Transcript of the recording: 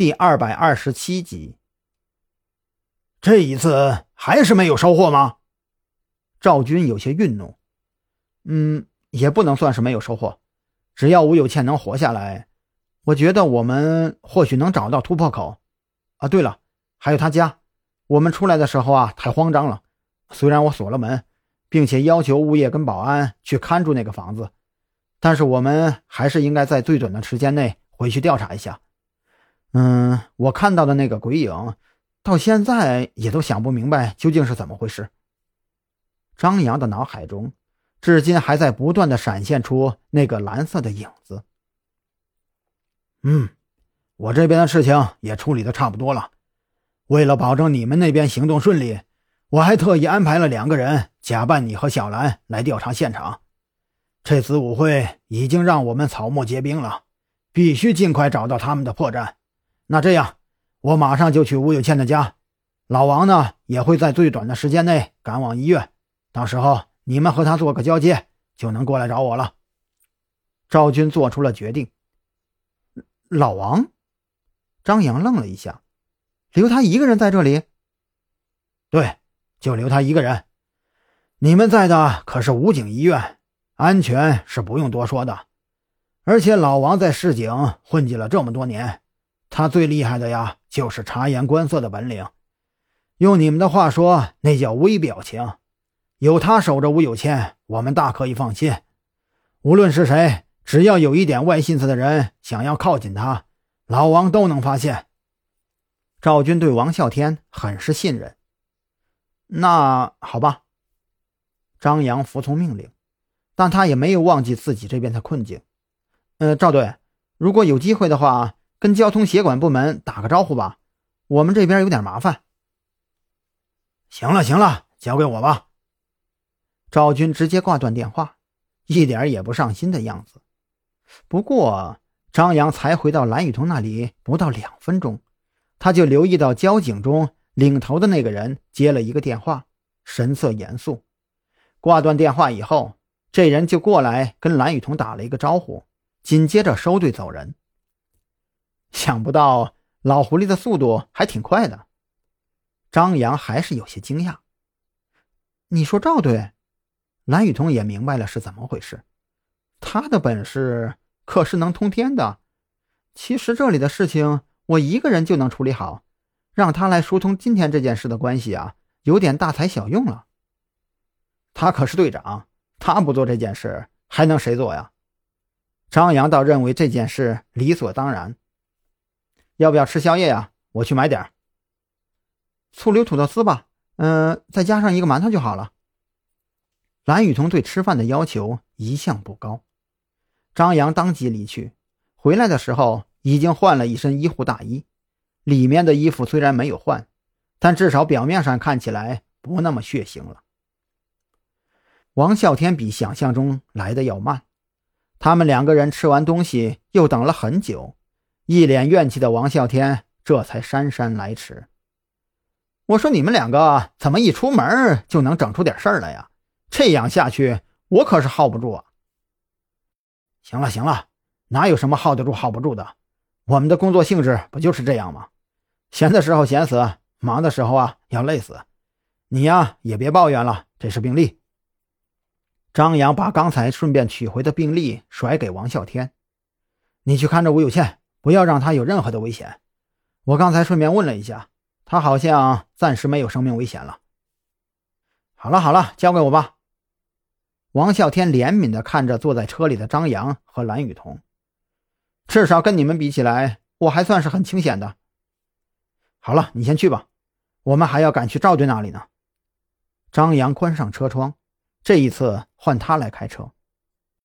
第二百二十七集。这一次还是没有收获吗？赵军有些愠怒。嗯，也不能算是没有收获。只要吴有倩能活下来，我觉得我们或许能找到突破口。啊，对了，还有他家。我们出来的时候啊，太慌张了。虽然我锁了门，并且要求物业跟保安去看住那个房子，但是我们还是应该在最短的时间内回去调查一下。嗯，我看到的那个鬼影，到现在也都想不明白究竟是怎么回事。张扬的脑海中，至今还在不断的闪现出那个蓝色的影子。嗯，我这边的事情也处理的差不多了。为了保证你们那边行动顺利。我还特意安排了两个人假扮你和小兰来调查现场。这次舞会已经让我们草木皆兵了，必须尽快找到他们的破绽。那这样，我马上就去吴有倩的家。老王呢，也会在最短的时间内赶往医院。到时候你们和他做个交接，就能过来找我了。赵军做出了决定。老王，张扬愣了一下，留他一个人在这里？对。就留他一个人，你们在的可是武警医院，安全是不用多说的。而且老王在市井混迹了这么多年，他最厉害的呀，就是察言观色的本领。用你们的话说，那叫微表情。有他守着吴有谦，我们大可以放心。无论是谁，只要有一点歪心思的人想要靠近他，老王都能发现。赵军对王啸天很是信任。那好吧，张扬服从命令，但他也没有忘记自己这边的困境。呃，赵队，如果有机会的话，跟交通协管部门打个招呼吧，我们这边有点麻烦。行了行了，交给我吧。赵军直接挂断电话，一点也不上心的样子。不过，张扬才回到蓝雨桐那里不到两分钟，他就留意到交警中。领头的那个人接了一个电话，神色严肃。挂断电话以后，这人就过来跟蓝雨桐打了一个招呼，紧接着收队走人。想不到老狐狸的速度还挺快的，张扬还是有些惊讶。你说赵队，蓝雨桐也明白了是怎么回事。他的本事可是能通天的。其实这里的事情我一个人就能处理好。让他来疏通今天这件事的关系啊，有点大材小用了。他可是队长，他不做这件事，还能谁做呀？张扬倒认为这件事理所当然。要不要吃宵夜呀？我去买点醋溜土豆丝吧，嗯，再加上一个馒头就好了。蓝雨桐对吃饭的要求一向不高。张扬当即离去，回来的时候已经换了一身医护大衣。里面的衣服虽然没有换，但至少表面上看起来不那么血腥了。王啸天比想象中来的要慢，他们两个人吃完东西又等了很久，一脸怨气的王啸天这才姗姗来迟。我说：“你们两个怎么一出门就能整出点事儿来呀？这样下去，我可是耗不住啊！”行了行了，哪有什么耗得住耗不住的？我们的工作性质不就是这样吗？闲的时候闲死，忙的时候啊要累死。你呀也别抱怨了，这是病历。张扬把刚才顺便取回的病历甩给王啸天：“你去看着吴有倩，不要让他有任何的危险。我刚才顺便问了一下，他好像暂时没有生命危险了。”好了好了，交给我吧。王啸天怜悯地看着坐在车里的张扬和蓝雨桐。至少跟你们比起来，我还算是很清闲的。好了，你先去吧，我们还要赶去赵队那里呢。张扬关上车窗，这一次换他来开车。